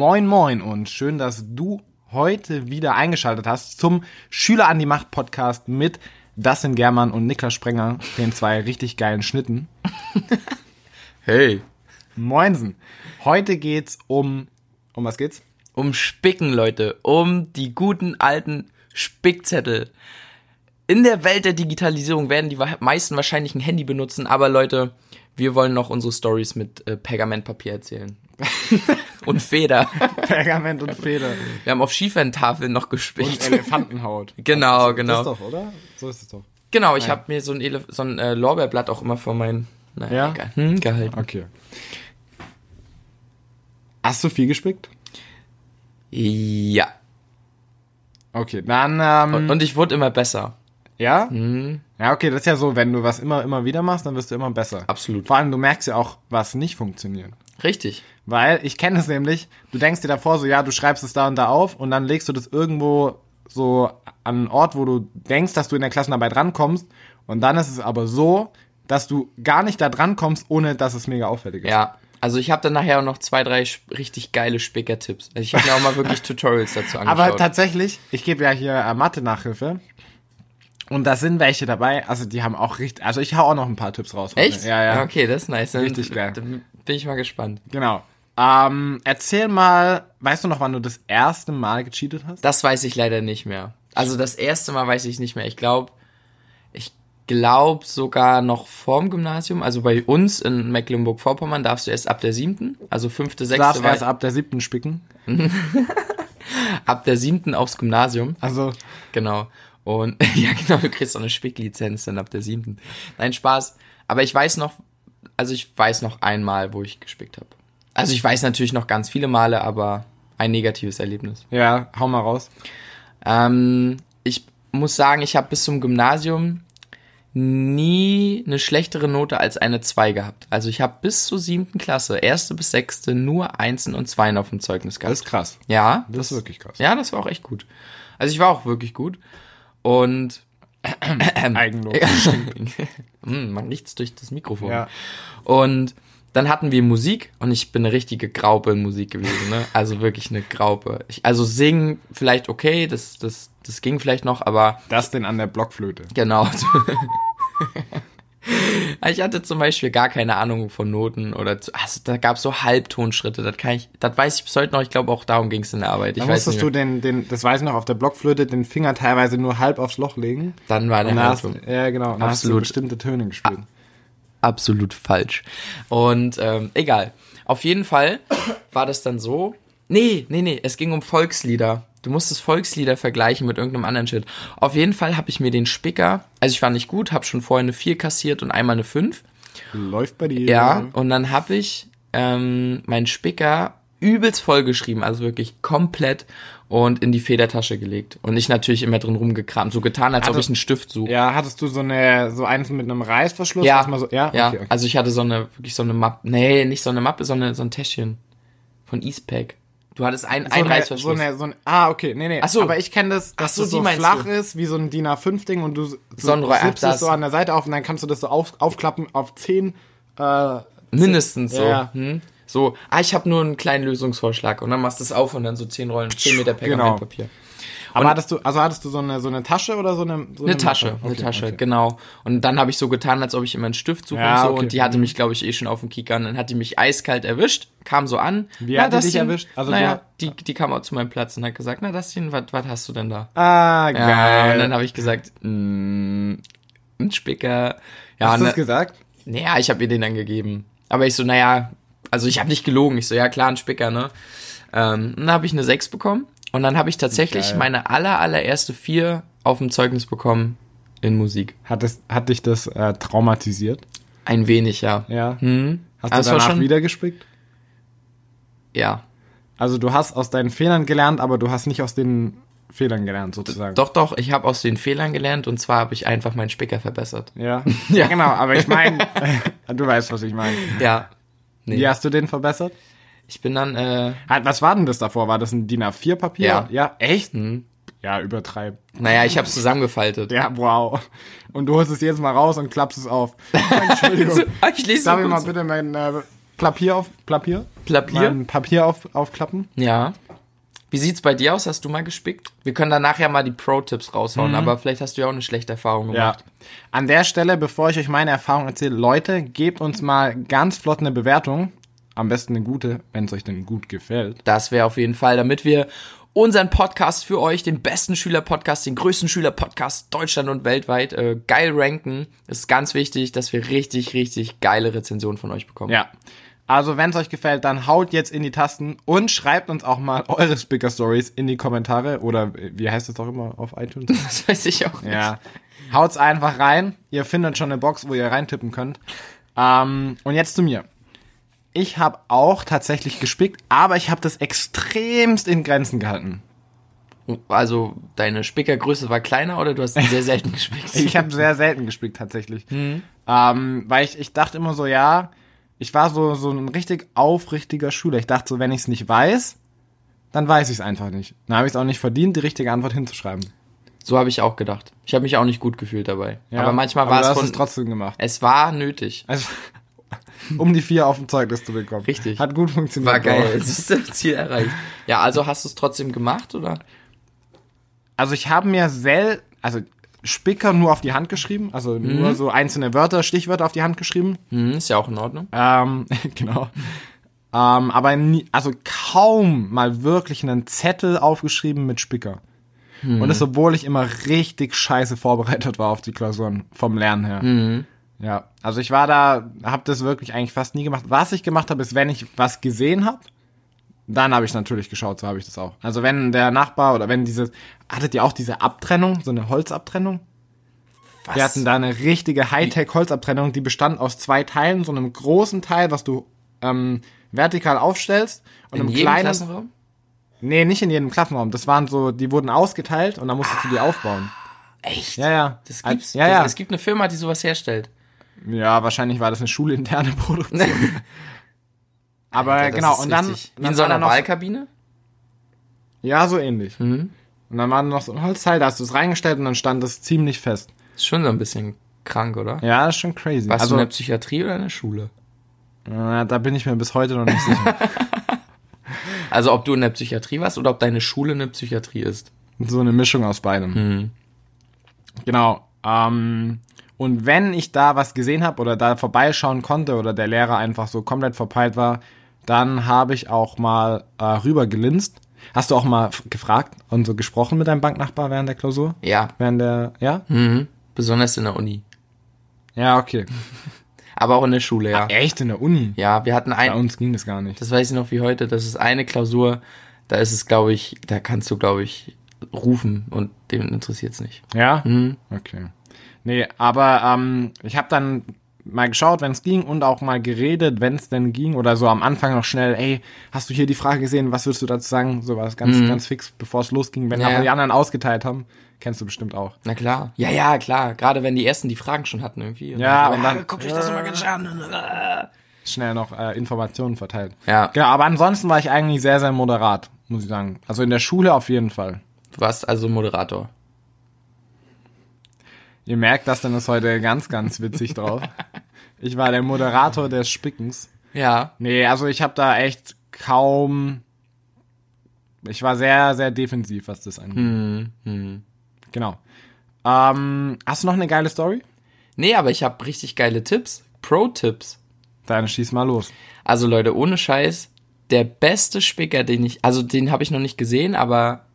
Moin Moin und schön, dass du heute wieder eingeschaltet hast zum Schüler an die Macht Podcast mit Das sind German und Niklas Sprenger, den zwei richtig geilen Schnitten. Hey. Moinsen. Heute geht's um, um was geht's? Um Spicken, Leute. Um die guten alten Spickzettel. In der Welt der Digitalisierung werden die meisten wahrscheinlich ein Handy benutzen, aber Leute, wir wollen noch unsere Stories mit äh, Pergamentpapier erzählen. und Feder. Pergament und Feder. Wir haben auf Skiferntafeln noch gespickt. Und Elefantenhaut. Genau, das, genau. Das ist doch, oder? So ist es doch. Genau, ich ja. habe mir so ein, Elef so ein äh, Lorbeerblatt auch immer vor mein naja, Ja? hm, gehalten. Okay. Hast du viel gespickt? Ja. Okay, dann, ähm, Und, und ich wurde immer besser. ja? Hm, Ja, okay, das ist ja so, wenn du was immer, immer wieder machst, dann wirst du immer besser. absolut. Vor allem, du merkst ja auch, was nicht funktioniert. Richtig. Weil, ich kenne es nämlich, du denkst dir davor so, ja, du schreibst es da und da auf und dann legst du das irgendwo so an einen Ort, wo du denkst, dass du in der Klassenarbeit rankommst und dann ist es aber so, dass du gar nicht da dran kommst, ohne dass es mega auffällig ist. Ja. Also ich habe dann nachher auch noch zwei, drei richtig geile Spicker-Tipps. Also ich habe mir auch mal wirklich Tutorials dazu angeschaut. Aber tatsächlich, ich gebe ja hier äh, Mathe-Nachhilfe und da sind welche dabei, also die haben auch richtig, also ich hau auch noch ein paar Tipps raus. heute. Echt? Ja, ja. Okay, das ist nice. Dann, Richtig geil. Dann bin ich mal gespannt. Genau. Ähm, erzähl mal, weißt du noch, wann du das erste Mal gecheatet hast? Das weiß ich leider nicht mehr. Also das erste Mal weiß ich nicht mehr. Ich glaube, ich glaube sogar noch vorm Gymnasium. Also bei uns in Mecklenburg-Vorpommern darfst du erst ab der siebten, also fünfte, Du darfst sechste, erst ab der siebten spicken. ab der siebten aufs Gymnasium. Also, Genau. Und ja, genau, du kriegst auch eine Spicklizenz dann ab der siebten. Nein, Spaß. Aber ich weiß noch, also ich weiß noch einmal, wo ich gespickt habe. Also ich weiß natürlich noch ganz viele Male, aber ein negatives Erlebnis. ja, hau mal raus. Ähm, ich muss sagen, ich habe bis zum Gymnasium nie eine schlechtere Note als eine 2 gehabt. Also ich habe bis zur siebten Klasse, erste bis sechste, nur Einsen und Zweien auf dem Zeugnis Das gehabt. ist krass. Ja, Das ist wirklich krass. ja, das war auch echt gut. Also ich war auch wirklich gut. Und Eigenlob. Hm, man nichts durch das Mikrofon. Ja. Und dann hatten wir Musik und ich bin eine richtige Graupe in Musik gewesen, ne? Also wirklich eine Graupe. Ich, also singen vielleicht okay, das, das, das ging vielleicht noch, aber Das denn an der Blockflöte. genau. Ich hatte zum Beispiel gar keine Ahnung von Noten oder zu, also da gab es so Halbtonschritte, das kann ich, das weiß ich bis heute noch, ich glaube auch darum ging es in der Arbeit. Ich Da weiß musstest du den, den, das weiß ich noch, auf der Blockflöte den Finger teilweise nur halb aufs Loch legen. Dann war der Halbton. ja, genau. Dann hast du Absolut. bestimmte Töne gespielt. Absolut falsch. Und ähm, egal. Auf jeden Fall war das dann so. Nee, nee, nee, es ging um Volkslieder. Du musstest Volkslieder vergleichen mit irgendeinem anderen Shit. Auf jeden Fall habe ich mir den Spicker, also ich war nicht gut, habe schon vorher eine 4 kassiert und einmal eine 5. Läuft bei dir. Ja, und dann habe ich ähm, meinen Spicker übelst vollgeschrieben, also wirklich komplett und in die Federtasche gelegt. Und ich natürlich immer drin rumgekramt, so getan, als ob Also- ich einen Stift suche. Ja, hattest du so eine, so eins mit einem Reißverschluss? Ja, so, ja, ja. Okay, okay. Also ich hatte so eine, wirklich so eine Mappe, nee, nicht so eine Mappe, sondern so ein Täschchen von Eastpak. Du hattest ein, so ein eine, Reißverschluss. so eine, so ein, ah, okay, nee, nee. Ach so. Aber ich kenne das, dass so, das so flach du. ist, wie so ein DIN A5-Ding und du ach, sippst es so an der Seite auf und dann kannst du das so auf, aufklappen auf 10, äh, Mindestens so. Ja. Hm? So, ah, ich habe nur einen kleinen Lösungsvorschlag und dann machst du es auf und dann so 10 Rollen, 10 Meter Pergamentpapier. aber hattest du, also hattest du so eine, so eine Tasche oder so eine, so Eine Tasche, Mappe? eine Okay, Tasche, okay. genau. Und dann habe ich so getan, als ob ich immer einen Stift suche Ja, und so. okay. Und die hatte Mhm. mich, glaube ich, eh schon auf dem Kicker. Und dann hat die mich eiskalt erwischt, kam so an. Wie na, hat die dich erwischt? Also naja, die, die kam auch zu meinem Platz und hat gesagt, na Dustin, was hast du denn da? Ah, geil. Ja, und dann habe ich gesagt, mm, ein Spicker. Ja, Hast und du das gesagt? naja, ich habe ihr den dann gegeben. Aber ich so, naja, also ich habe nicht gelogen. Ich so, ja klar, ein Spicker, ne? Ähm, dann habe ich eine 6 bekommen. Und dann habe ich tatsächlich Geil. meine aller, allererste 4 auf dem Zeugnis bekommen in Musik. Hat, das, hat dich das äh, traumatisiert? Ein wenig, ja. Ja. Hm. Hast Das du danach schon- wieder gespickt? Ja. Also du hast aus deinen Fehlern gelernt, aber du hast nicht aus den Fehlern gelernt, sozusagen. Doch, doch, ich habe aus den Fehlern gelernt und zwar habe ich einfach meinen Spicker verbessert. Ja. Ja. ja. genau, aber ich meine, du weißt, was ich meine. Ja. Nee. Wie hast du den verbessert? Ich bin dann, äh, Was war denn das davor? War das ein DIN A4-Papier? Ja. Ja, echt? hm. Ja, übertreib. naja, ich habe es zusammengefaltet. Ja, wow. Und du holst es jetzt mal raus und klappst es auf. Entschuldigung. ich lese Darf ich mal bitte mein äh, Papier auf Papier? Papier? Mal ein Papier auf, aufklappen. Ja. Wie sieht's bei dir aus? Hast du mal gespickt? Wir können dann nachher mal die Pro-Tipps raushauen, aber vielleicht hast du ja auch eine schlechte Erfahrung Mhm. Ja. gemacht. An der Stelle, bevor ich euch meine Erfahrung erzähle, Leute, gebt uns mal ganz flott eine Bewertung. Am besten eine gute, wenn es euch denn gut gefällt. Das wäre auf jeden Fall, damit wir unseren Podcast für euch, den besten Schüler-Podcast, den größten Schüler-Podcast Deutschland und weltweit, äh, geil ranken. Ist ganz wichtig, dass wir richtig, richtig geile Rezensionen von euch bekommen. Ja. Also, wenn es euch gefällt, dann haut jetzt in die Tasten und schreibt uns auch mal eure Speaker Stories in die Kommentare oder äh, wie heißt das auch immer auf iTunes? Das weiß ich auch nicht. Ja. Haut's einfach rein. Ihr findet schon eine Box, wo ihr reintippen könnt. Ähm, und jetzt zu mir. Ich habe auch tatsächlich gespickt, aber ich habe das extremst in Grenzen gehalten. Also, deine Spickergröße war kleiner oder du hast sehr selten gespickt? Ich habe sehr selten gespickt tatsächlich. Ähm, weil ich, ich dachte immer so, ja, ich war so, so ein richtig aufrichtiger Schüler. Ich dachte so, wenn ich es nicht weiß, dann weiß ich es einfach nicht. Dann habe ich es auch nicht verdient, die richtige Antwort hinzuschreiben. So habe ich auch gedacht. Ich habe mich auch nicht gut gefühlt dabei. Ja, aber manchmal aber war du es hast von, es trotzdem gemacht. es war nötig. Also, um die vier auf dem Zeugnis zu bekommen. Richtig. Hat gut funktioniert. War geil. Jetzt ist das Ziel erreicht. Ja, also hast du es trotzdem gemacht, oder? Also ich habe mir sel, also Spicker nur auf die Hand geschrieben, also nur so einzelne Wörter, Stichwörter auf die Hand geschrieben. Hm, ist ja auch in Ordnung. Ähm, genau. Ähm, aber nie, also kaum mal wirklich einen Zettel aufgeschrieben mit Spicker. Und das, obwohl ich immer richtig scheiße vorbereitet war auf die Klausuren vom Lernen her. Ja, also ich war da, habe das wirklich eigentlich fast nie gemacht. Was ich gemacht habe, ist, wenn ich was gesehen habe, dann habe ich natürlich geschaut, so habe ich das auch. Also wenn der Nachbar oder wenn dieses, hattet ihr auch diese Abtrennung, so eine Holzabtrennung? Was? Wir hatten da eine richtige Hightech-Holzabtrennung, die bestand aus zwei Teilen, so einem großen Teil, was du ähm, vertikal aufstellst und in einem jedem kleinen. Klassenraum? Nee, nicht in jedem Klassenraum. Das waren so, die wurden ausgeteilt und dann musstest du die aufbauen. Echt? Ja, ja. Das gibt's. Ja, ja. Es gibt eine Firma, die sowas herstellt. Ja, wahrscheinlich war das eine schulinterne Produktion. Aber Alter, genau, und dann. Wie in so einer Wahlkabine? Ja, so ähnlich. Mhm. Und dann war noch so ein Holzteil, da hast du es reingestellt und dann stand es ziemlich fest. Ist schon so ein bisschen krank, oder? Ja, ist schon crazy. Warst also, du in der Psychiatrie oder in der Schule? äh, da bin ich mir bis heute noch nicht sicher. Also ob du in der Psychiatrie warst oder ob deine Schule eine Psychiatrie ist. So eine Mischung aus beidem. Genau. Ähm, und wenn ich da was gesehen habe oder da vorbeischauen konnte oder der Lehrer einfach so komplett verpeilt war, dann habe ich auch mal äh, rüber gelinst. Hast du auch mal gefragt und so gesprochen mit deinem Banknachbar während der Klausur? Ja. Während der, ja? Mhm. Besonders in der Uni. Ja, okay. Aber auch in der Schule, ja. Echt in der Uni? Ja, wir hatten Bei ein, uns ging das gar nicht. das weiß ich noch wie heute, das ist eine Klausur, da ist es, glaube ich, da kannst du, glaube ich, rufen und dem interessiert's nicht. Ja? Mhm. Okay. Nee, aber ähm, ich habe dann mal geschaut, wenn es ging und auch mal geredet, wenn es denn ging oder so am Anfang noch schnell, ey, hast du hier die Frage gesehen, was würdest du dazu sagen? So war es ganz, ganz fix, bevor es losging, wenn Mhm. Ja, ja. die anderen ausgeteilt haben. Kennst du bestimmt auch. Na klar. Ja, ja, klar. Gerade wenn die ersten die Fragen schon hatten irgendwie. Ja, so, und dann- "Ah, guckt euch das mal ganz an. Schnell noch äh, Informationen verteilt. Ja, Genau, aber ansonsten war ich eigentlich sehr, sehr moderat, muss ich sagen. Also in der Schule auf jeden Fall. du warst also Moderator. Ihr merkt, das dann ist heute ganz, ganz witzig drauf. Ich war der Moderator des Spickens. Ja. Nee, also ich habe da echt kaum. Ich war sehr, sehr defensiv, was das angeht. Hm, hm. Genau. Ähm, hast du noch eine geile Story? Nee, aber ich habe richtig geile Tipps. Pro-Tipps. Dann schieß mal los. Also Leute, ohne Scheiß, der beste Spicker, den ich, also den habe ich noch nicht gesehen, aber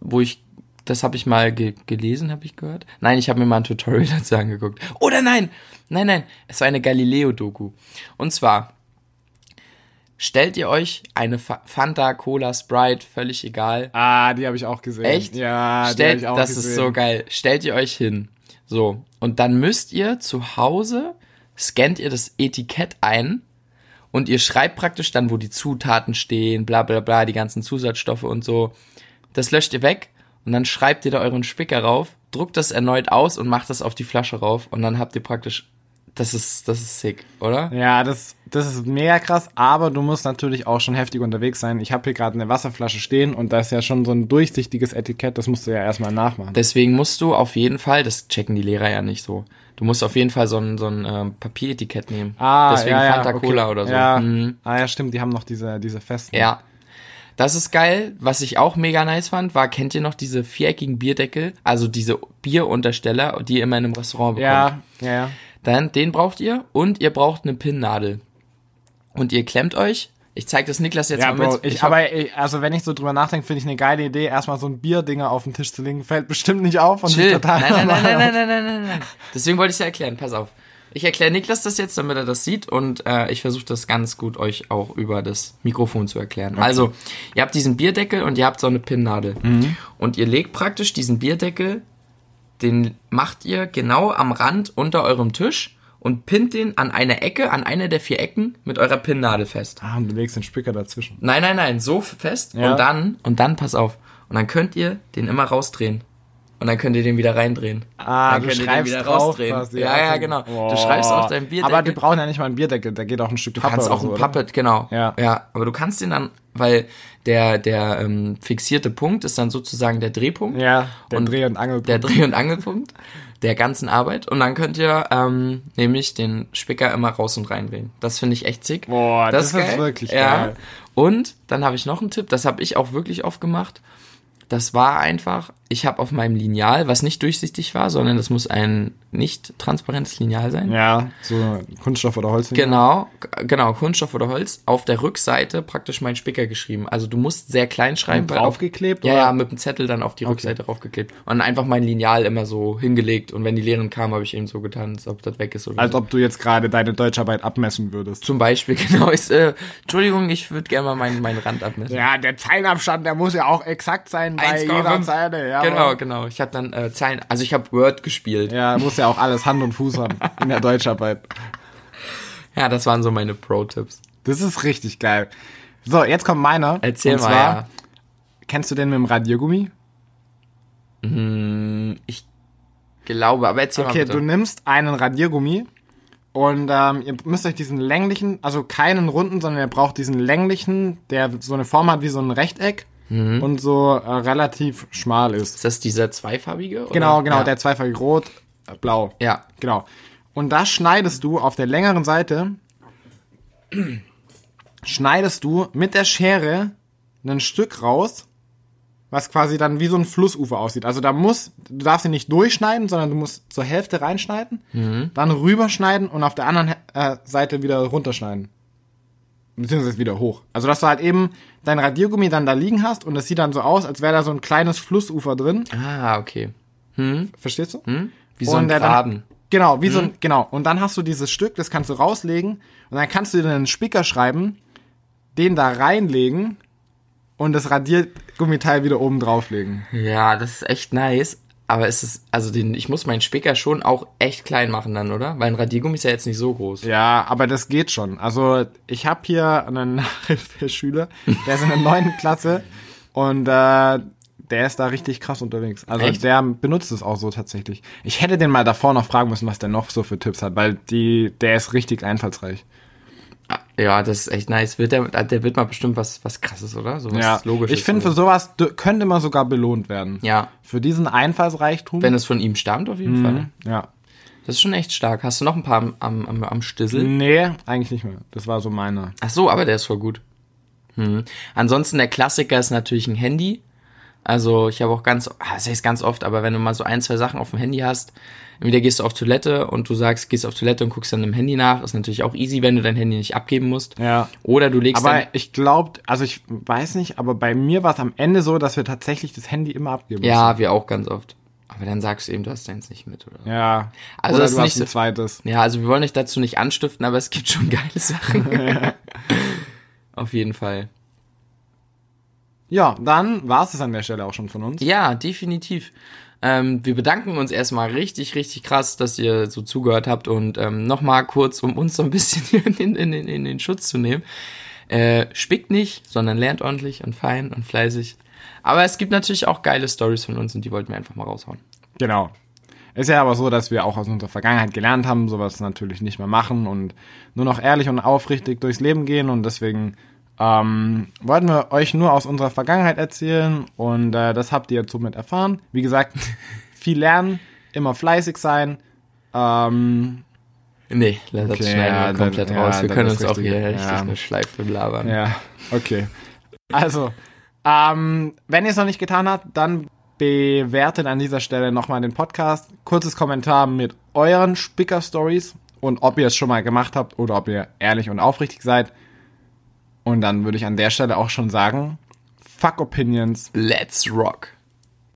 wo ich, das habe ich mal ge gelesen, habe ich gehört. Nein, ich habe mir mal ein Tutorial dazu angeguckt. Oder nein, nein, nein, es war eine Galileo-Doku. Und zwar stellt ihr euch eine Fa Fanta, Cola, Sprite, völlig egal. Ah, die habe ich auch gesehen. Echt? Ja, die habe Stellt, ich auch das gesehen. ist so geil. Stellt ihr euch hin. So. Und dann müsst ihr zu Hause, scannt ihr das Etikett ein und ihr schreibt praktisch dann, wo die Zutaten stehen, bla bla bla, die ganzen Zusatzstoffe und so. Das löscht ihr weg und dann schreibt ihr da euren Spicker rauf, druckt das erneut aus und macht das auf die Flasche rauf und dann habt ihr praktisch Das ist, das ist sick, oder? Ja, das, das ist mega krass, aber du musst natürlich auch schon heftig unterwegs sein. Ich habe hier gerade eine Wasserflasche stehen und da ist ja schon so ein durchsichtiges Etikett, das musst du ja erstmal nachmachen. Deswegen musst du auf jeden Fall, das checken die Lehrer ja nicht so, du musst auf jeden Fall so ein, so ein ähm, Papieretikett nehmen. ah, Deswegen ja, ja, Fanta okay. Cola oder so. Ja. Mhm. Ah ja, stimmt, die haben noch diese, diese festen. Ja. Das ist geil. Was ich auch mega nice fand, war, kennt ihr noch diese viereckigen Bierdeckel? Also diese Bieruntersteller, die ihr immer in einem Restaurant bekommt. Ja, ja, ja. Dann, den braucht ihr und ihr braucht eine Pinnnadel. Und ihr klemmt euch. Ich zeig das Niklas jetzt Ja, mal Bro, mit. ich, aber ich, also wenn ich so drüber nachdenke, finde ich eine geile Idee, erstmal so ein Bierdinger auf den Tisch zu legen. Fällt bestimmt nicht auf und Chill. total Nein, nein, nein, normal nein, nein, nein, nein, nein, nein. Deswegen wollte ich es ja erklären. Pass auf. Ich erkläre Niklas das jetzt, damit er das sieht und äh, ich versuche das ganz gut euch auch über das Mikrofon zu erklären. Also, ihr habt diesen Bierdeckel und ihr habt so eine Pinnnadel. Mhm. Und ihr legt praktisch diesen Bierdeckel, den macht ihr genau am Rand unter eurem Tisch und pinnt den an eine Ecke, an eine der vier Ecken mit eurer Pinnnadel fest. Ah, und du legst den Spicker dazwischen. Nein, nein, nein, so fest Ja. und dann, und dann, pass auf, und dann könnt ihr den immer rausdrehen. Und dann könnt ihr den wieder reindrehen. Ah, dann du könnt ihr schreibst den wieder drauf rausdrehen. quasi, ja, ja, okay. genau. Boah. Du schreibst auf deinem Bierdeckel. Aber die brauchen ja nicht mal einen Bierdeckel, da geht auch ein Stück du Pappe kannst auch oder ein so, Puppet, genau. Ja. ja. Aber du kannst den dann, weil der, der ähm, fixierte Punkt ist dann sozusagen der Drehpunkt. Ja, der Und Dreh- und Angelpunkt. Der Dreh- und Angelpunkt der ganzen Arbeit. Und dann könnt ihr ähm, nämlich den Spicker immer raus und reindrehen. Das finde ich echt sick. Boah, das ist geil. wirklich ja. geil. Und dann habe ich noch einen Tipp, das habe ich auch wirklich oft gemacht. Das war einfach, ich habe auf meinem Lineal, was nicht durchsichtig war, sondern das muss ein nicht transparentes Lineal sein. ja, so Kunststoff oder Holz. Genau, genau, Kunststoff oder Holz. Auf der Rückseite praktisch mein Spicker geschrieben. Also du musst sehr klein schreiben. Und weil auf- draufgeklebt, Ja, ja, mit dem Zettel dann auf die Rückseite draufgeklebt. Und einfach mein Lineal immer so hingelegt. Und wenn die Lehrerin kam, habe ich eben so getan, als ob das weg ist oder Als so. ob du jetzt gerade deine Deutscharbeit abmessen würdest. Zum Beispiel, genau. Ist, äh, Entschuldigung, ich würde gerne mal meinen, meinen Rand abmessen. Ja, der Zeilenabstand, der muss ja auch exakt sein bei 1,5. jeder Zeile. Ja, genau, aber- genau. Ich habe dann äh, Zeilen, also ich habe Word gespielt. Ja. Ja, muss ja auch alles Hand und Fuß haben in der Deutscharbeit. das waren so meine Pro-Tipps. Das ist richtig geil. So, jetzt kommt meiner. Erzähl und mal, zwar, ja. Kennst du den mit dem Radiergummi? Ich glaube, aber erzähl Okay, mal du bitte. nimmst einen Radiergummi und ähm, ihr müsst euch diesen länglichen, also keinen runden, sondern ihr braucht diesen länglichen, der so eine Form hat wie so ein Rechteck Mhm. und so äh, relativ schmal ist. Ist das dieser zweifarbige? Oder? Genau, genau, ja. der zweifarbig rot, äh, blau. Ja, Genau. Und da schneidest du auf der längeren Seite, schneidest du mit der Schere ein Stück raus, was quasi dann wie so ein Flussufer aussieht. Also da muss, du darfst ihn nicht durchschneiden, sondern du musst zur Hälfte reinschneiden, dann rüberschneiden und auf der anderen äh, Seite wieder runterschneiden. Beziehungsweise wieder hoch. Also dass du halt eben dein Radiergummi dann da liegen hast und es sieht dann so aus, als wäre da so ein kleines Flussufer drin. Ah, okay. Verstehst du? Hm? Wie so ein Graben. Genau, wie so ein, genau. Und dann hast du dieses Stück, das kannst du rauslegen und dann kannst du dir einen Spicker schreiben, den da reinlegen und das Radiergummiteil wieder oben drauflegen. Ja, das ist echt nice. Aber es ist, also den, ich muss meinen Spicker schon auch echt klein machen dann, oder? Weil ein Radiergummi ist ja jetzt nicht so groß. Ja, aber das geht schon. Also ich habe hier einen Nachhilfeschüler, der ist in der neunten Klasse und äh, der ist da richtig krass unterwegs. Also Echt? der benutzt es auch so tatsächlich. Ich hätte den mal davor noch fragen müssen, was der noch so für Tipps hat, weil die, der ist richtig einfallsreich. Ja, das ist echt nice. Wird der, der wird mal bestimmt was, was krasses, oder? So was Ja, Logisches. ich finde, für sowas könnte man sogar belohnt werden. Ja, Für diesen Einfallsreichtum. wenn es von ihm stammt, auf jeden Fall. ja. Das ist schon echt stark. Hast du noch ein paar am, am, am, am Stissel? Nee, eigentlich nicht mehr. Das war so meiner. Ach so, aber der ist voll gut. Hm. Ansonsten der Klassiker ist natürlich ein Handy. Also ich habe auch ganz, ah, das heißt ganz oft, aber wenn du mal so ein, zwei Sachen auf dem Handy hast, entweder gehst du auf Toilette und du sagst, gehst auf Toilette und guckst dann im Handy nach, ist natürlich auch easy, wenn du dein Handy nicht abgeben musst. Ja. Oder du legst Aber ich glaube, also ich weiß nicht, aber bei mir war es am Ende so, dass wir tatsächlich das Handy immer abgeben ja, wir auch ganz oft. Aber dann sagst du eben, du hast deins nicht mit, oder? mussten. Ja. Also Oder das du ist hast nicht ein zweites. Ja, also wir wollen euch dazu nicht anstiften, aber es gibt schon geile Sachen. auf jeden Fall. Ja, dann war es an der Stelle auch schon von uns. Ja, definitiv. Ähm, wir bedanken uns erstmal richtig, richtig krass, dass ihr so zugehört habt und ähm, nochmal kurz, um uns so ein bisschen in, in, in, in den Schutz zu nehmen. Äh, spickt nicht, sondern lernt ordentlich und fein und fleißig. Aber es gibt natürlich auch geile Stories von uns und die wollten wir einfach mal raushauen. Genau. Ist ja aber so, dass wir auch aus unserer Vergangenheit gelernt haben, sowas natürlich nicht mehr machen und nur noch ehrlich und aufrichtig durchs Leben gehen und deswegen ähm, wollten wir euch nur aus unserer Vergangenheit erzählen und äh, das habt ihr somit erfahren. Wie gesagt, viel lernen, immer fleißig sein. Ähm, Nee, das Okay, schneiden ja, wir komplett dann- raus. ja, wir können uns auch richtig, hier richtig ja. eine Schleife labern. Ja, okay. Also, ähm, wenn ihr es noch nicht getan habt, dann bewertet an dieser Stelle nochmal den Podcast. Kurzes Kommentar mit euren Spicker-Stories und ob ihr es schon mal gemacht habt oder ob ihr ehrlich und aufrichtig seid. Und dann würde ich an der Stelle auch schon sagen, fuck Opinions. Let's rock.